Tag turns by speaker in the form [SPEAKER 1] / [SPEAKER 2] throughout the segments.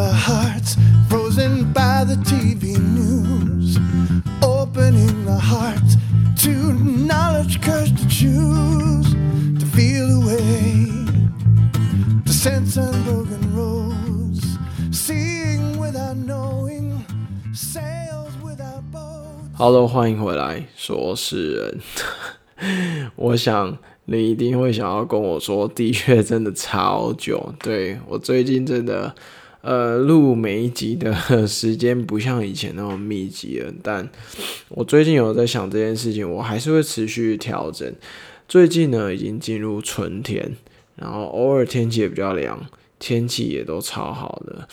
[SPEAKER 1] our hearts frozen by the TV news. Opening our hearts to knowledge, courage to choose, to feel the way, to sense unbroken roads, seeing without knowing, sails without boats.
[SPEAKER 2] Hello，欢迎回来，说是人。我想你一定会想要跟我说，的确真的超久。对我最近真的，呃，录每一集的时间不像以前那么密集了。但我最近有在想这件事情，我还是会持续调整。最近呢，已经进入春天，然后偶尔天气也比较凉，天气也都超好的。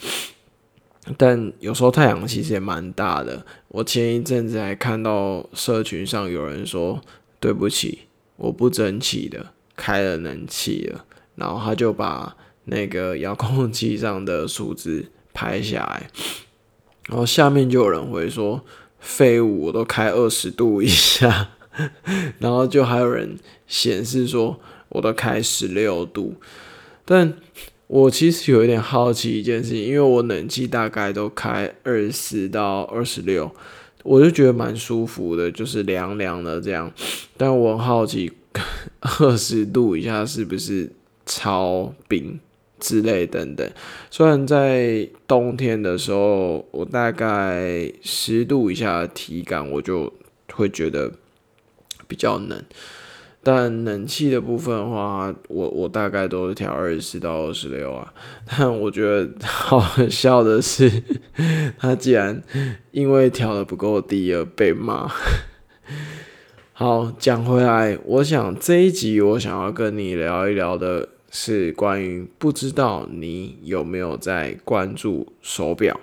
[SPEAKER 2] 但有时候太阳其实也蛮大的。我前一阵子还看到社群上有人说：“对不起，我不争气的开了冷气了。”然后他就把那个遥控器上的数字拍下来，然后下面就有人回说：“废物，我都开二十度以下。”然后就还有人显示说：“我都开十六度。”但我其实有一点好奇一件事情，因为我冷气大概都开二十四到二十六，我就觉得蛮舒服的，就是凉凉的这样。但我好奇，二十度以下是不是超冰之类等等。虽然在冬天的时候，我大概十度以下的体感，我就会觉得比较冷。但冷气的部分话，我我大概都是调二十四到二十六啊。但我觉得好笑的是，他竟然因为调的不够低而被骂。好，讲回来，我想这一集我想要跟你聊一聊的是关于不知道你有没有在关注手表。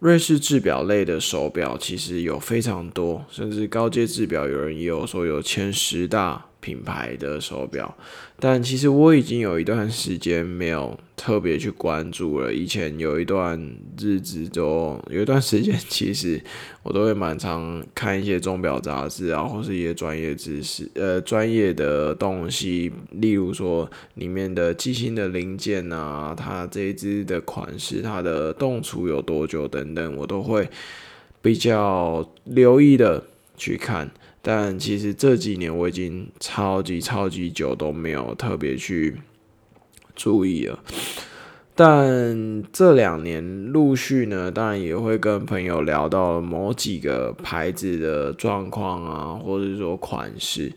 [SPEAKER 2] 瑞士制表类的手表其实有非常多，甚至高阶制表有人也有说有前十大品牌的手表，但其实我已经有一段时间没有特别去关注了。以前有一段日子就有一段时间，其实我都会蛮常看一些钟表杂志啊，或是一些专业知识，呃，专业的东西，例如说里面的机芯的零件啊，它这一只的款式，它的动储有多久等等，我都会比较留意的去看。但其实这几年我已经超级超级久都没有特别去注意了，但这两年陆续呢，当然也会跟朋友聊到某几个牌子的状况啊，或者说款式，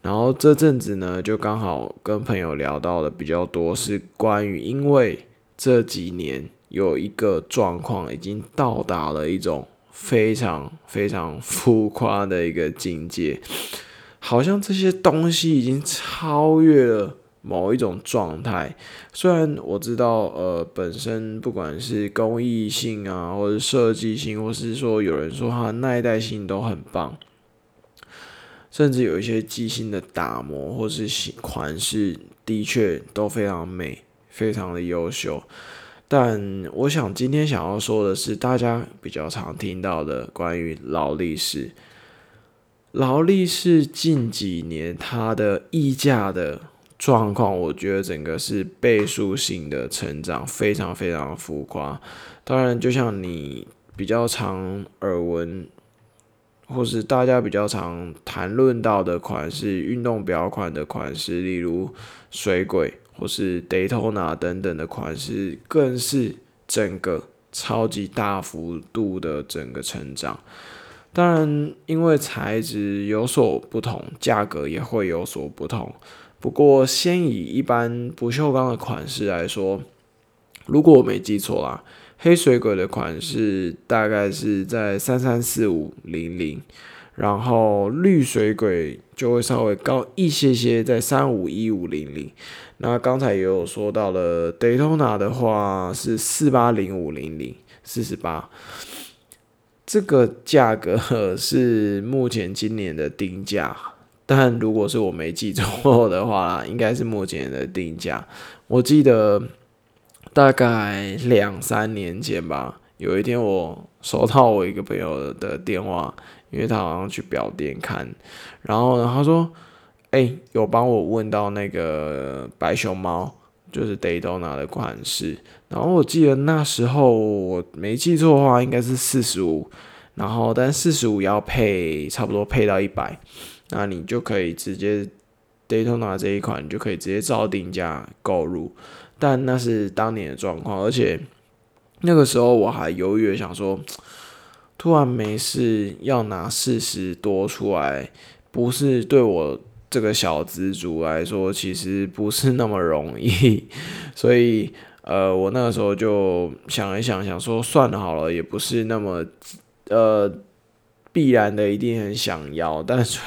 [SPEAKER 2] 然后这阵子呢，就刚好跟朋友聊到的比较多是关于，因为这几年有一个状况已经到达了一种。非常非常浮夸的一个境界，好像这些东西已经超越了某一种状态。虽然我知道，呃，本身不管是工艺性啊，或者设计性，或是说有人说它耐戴性都很棒，甚至有一些机芯的打磨或是款式，的确都非常美，非常的优秀。但我想今天想要说的是，大家比较常听到的关于劳力士。劳力士近几年它的溢价的状况，我觉得整个是倍数性的成长，非常非常浮夸。当然，就像你比较常耳闻，或是大家比较常谈论到的款式，运动表款的款式，例如水鬼。或是 Daytona 等等的款式，更是整个超级大幅度的整个成长。当然，因为材质有所不同，价格也会有所不同。不过，先以一般不锈钢的款式来说，如果我没记错啦，黑水鬼的款式大概是在三三四五零零。然后绿水鬼就会稍微高一些些，在三五一五零零。那刚才也有说到了，Daytona 的话是四八零五零零四十八，这个价格是目前今年的定价。但如果是我没记错的话，应该是目前的定价。我记得大概两三年前吧，有一天我收到我一个朋友的电话。因为他好像去表店看，然后呢，他说：“哎，有帮我问到那个白熊猫就是 Daytona 的款式。然后我记得那时候我没记错的话，应该是四十五，然后但四十五要配差不多配到一百，那你就可以直接 Daytona 这一款，你就可以直接照定价购入。但那是当年的状况，而且那个时候我还犹豫想说，突然没事要拿四十多出来，不是对我这个小资族来说，其实不是那么容易，所以。呃，我那个时候就想一想，想说算了好了，也不是那么呃必然的，一定很想要，但是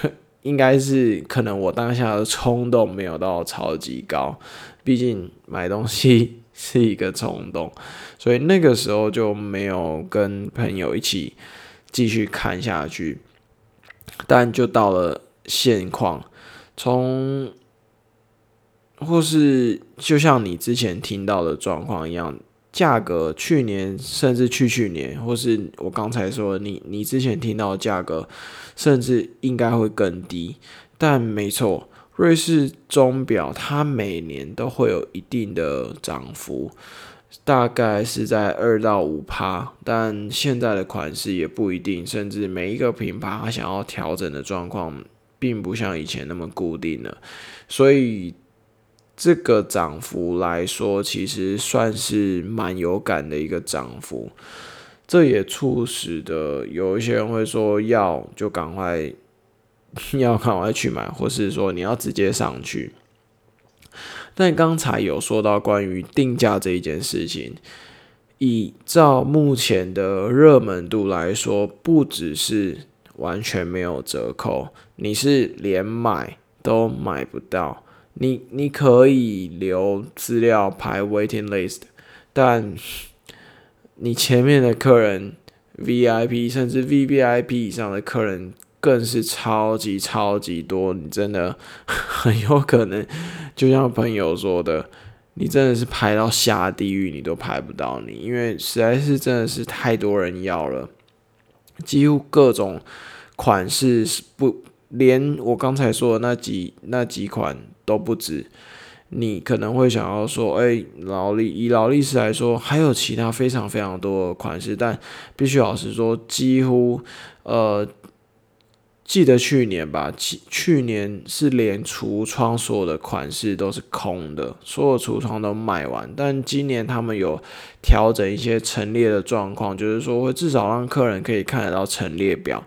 [SPEAKER 2] 应该是可能我当下的冲动没有到超级高，毕竟买东西是一个冲动，所以那个时候就没有跟朋友一起继续看下去，但就到了现况，从。或是就像你之前听到的状况一样，价格去年甚至去去年，或是我刚才说你你之前听到的价格，甚至应该会更低。但没错，瑞士钟表它每年都会有一定的涨幅，大概是在二到五趴。但现在的款式也不一定，甚至每一个品牌它想要调整的状况，并不像以前那么固定了，所以。这个涨幅来说，其实算是蛮有感的一个涨幅。这也促使的有一些人会说，要就赶快 要看我要去买，或是说你要直接上去。但刚才有说到关于定价这一件事情，以照目前的热门度来说，不只是完全没有折扣，你是连买都买不到。你你可以留资料排 waiting list，但你前面的客人 VIP 甚至 VVIP 以上的客人更是超级超级多，你真的很有可能，就像朋友说的，你真的是排到下地狱你都排不到你，因为实在是真的是太多人要了，几乎各种款式是不连我刚才说的那几那几款。都不止，你可能会想要说，哎，劳力以劳力士来说，还有其他非常非常多的款式，但必须老实说，几乎，呃，记得去年吧，去去年是连橱窗所有的款式都是空的，所有橱窗都卖完，但今年他们有调整一些陈列的状况，就是说会至少让客人可以看得到陈列表。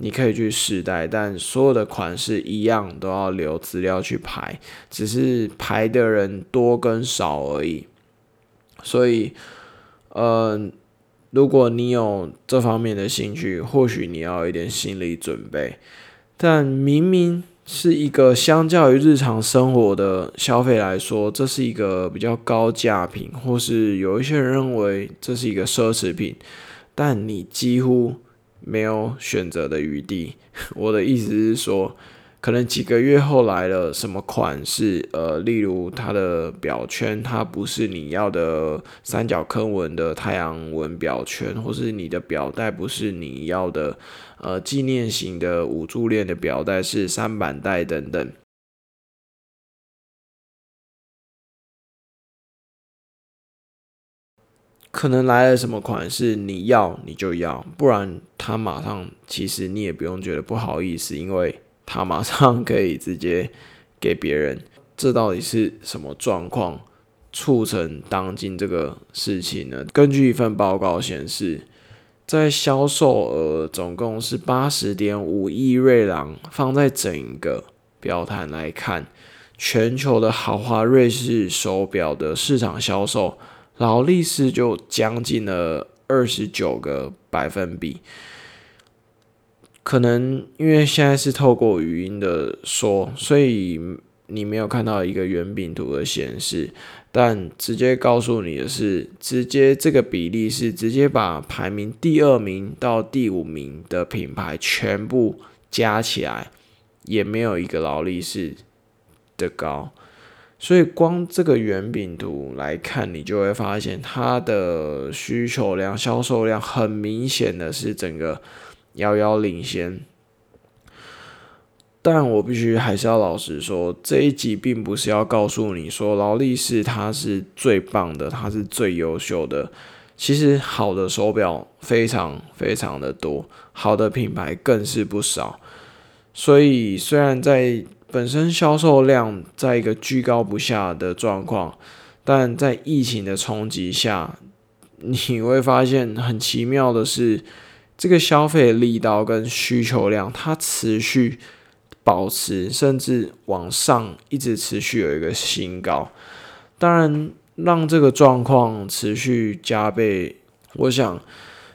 [SPEAKER 2] 你可以去试戴，但所有的款式一样都要留资料去排，只是排的人多跟少而已。所以，呃，如果你有这方面的兴趣，或许你要有一点心理准备。但明明是一个相较于日常生活的消费来说，这是一个比较高价品，或是有一些人认为这是一个奢侈品，但你几乎。没有选择的余地。我的意思是说，可能几个月后来了什么款式，呃，例如它的表圈，它不是你要的三角坑纹的太阳纹表圈，或是你的表带不是你要的，呃，纪念型的五柱链的表带是三板带等等。可能来了什么款式，你要你就要，不然他马上其实你也不用觉得不好意思，因为他马上可以直接 给别人。这到底是什么状况促成当今这个事情呢？根据一份报告显示，在销售额总共是八十点五亿瑞郎，放在整个表坛来看，全球的豪华瑞士手表的市场销售。劳力士就将近了二十九个百分比，可能因为现在是透过语音的说，所以你没有看到一个圆饼图的显示，但直接告诉你的是，直接这个比例是直接把排名第二名到第五名的品牌全部加起来，也没有一个劳力士的高。所以光这个圆饼图来看，你就会发现它的需求量、销售量很明显的是整个遥遥领先。但我必须还是要老实说，这一集并不是要告诉你说劳力士它是最棒的，它是最优秀的。其实好的手表非常非常的多，好的品牌更是不少。所以虽然在本身销售量在一个居高不下的状况，但在疫情的冲击下，你会发现很奇妙的是，这个消费力道跟需求量它持续。保持甚至往上一直持续有一个新高，当然让这个状况持续加倍，我想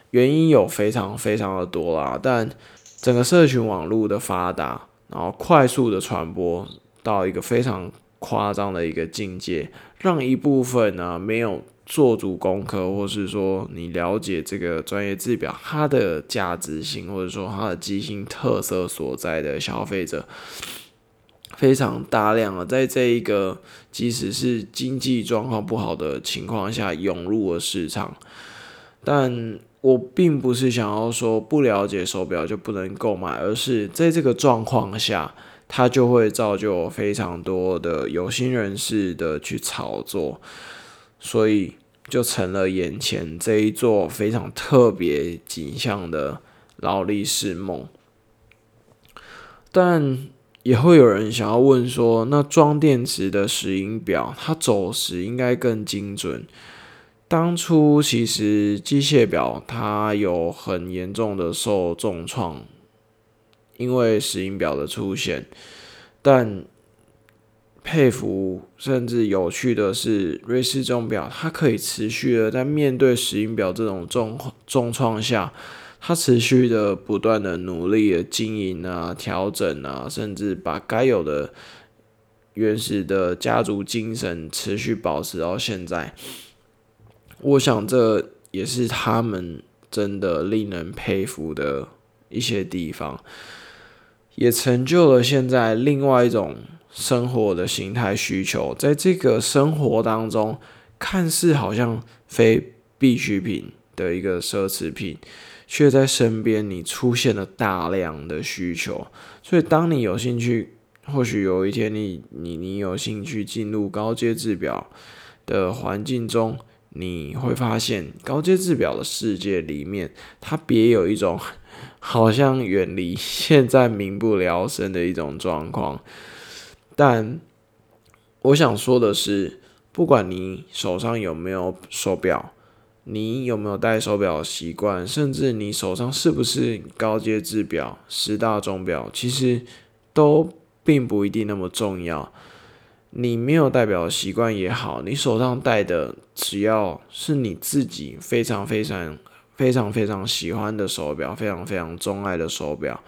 [SPEAKER 2] 原因有非常非常的多啦。但整个社群网络的发达，然后快速的传播到一个非常夸张的一个境界，让一部分呢没有。做足功课，或是说你了解这个专业制表它的价值性，或者说它的机芯特色所在的消费者，非常大量的在这一个即使是经济状况不好的情况下涌入了市场。但我并不是想要说不了解手表就不能购买，而是在这个状况下，它就会造就非常多的有心人士的去炒作。所以就成了眼前这一座非常特别景象的劳力士梦。但也会有人想要问说，那装电池的石英表，它走时应该更精准。当初其实机械表它有很严重的受重创，因为石英表的出现，但。佩服，甚至有趣的是，瑞士钟表它可以持续的在面对石英表这种重重创下，它持续的不断的努力的经营啊、调整啊，甚至把该有的原始的家族精神持续保持到现在。我想这也是他们真的令人佩服的一些地方，也成就了现在另外一种。生活的形态需求，在这个生活当中，看似好像非必需品的一个奢侈品，却在身边你出现了大量的需求。所以，当你有兴趣，或许有一天你你你有兴趣进入高阶制表的环境中，你会发现高阶制表的世界里面，它别有一种好像远离现在民不聊生的一种状况。但我想说的是，不管你手上有没有手表，你有没有戴手表的习惯，甚至你手上是不是高阶制表、十大钟表，其实都并不一定那么重要。你没有戴表习惯也好，你手上戴的只要是你自己非常非常非常非常喜欢的手表，非常非常钟爱的手表。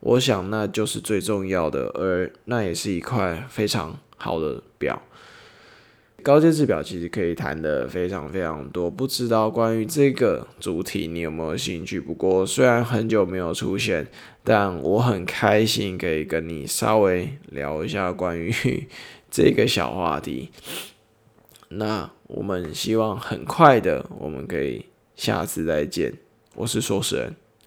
[SPEAKER 2] 我想那就是最重要的，而那也是一块非常好的表。高阶制表其实可以谈的非常非常多，不知道关于这个主题你有没有兴趣？不过虽然很久没有出现，但我很开心可以跟你稍微聊一下关于这个小话题。那我们希望很快的，我们可以下次再见。我是说事人。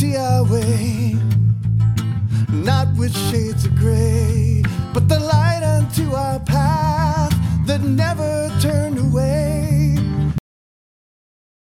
[SPEAKER 2] see our way, not with shades of gray, but the light unto our path that never turned away.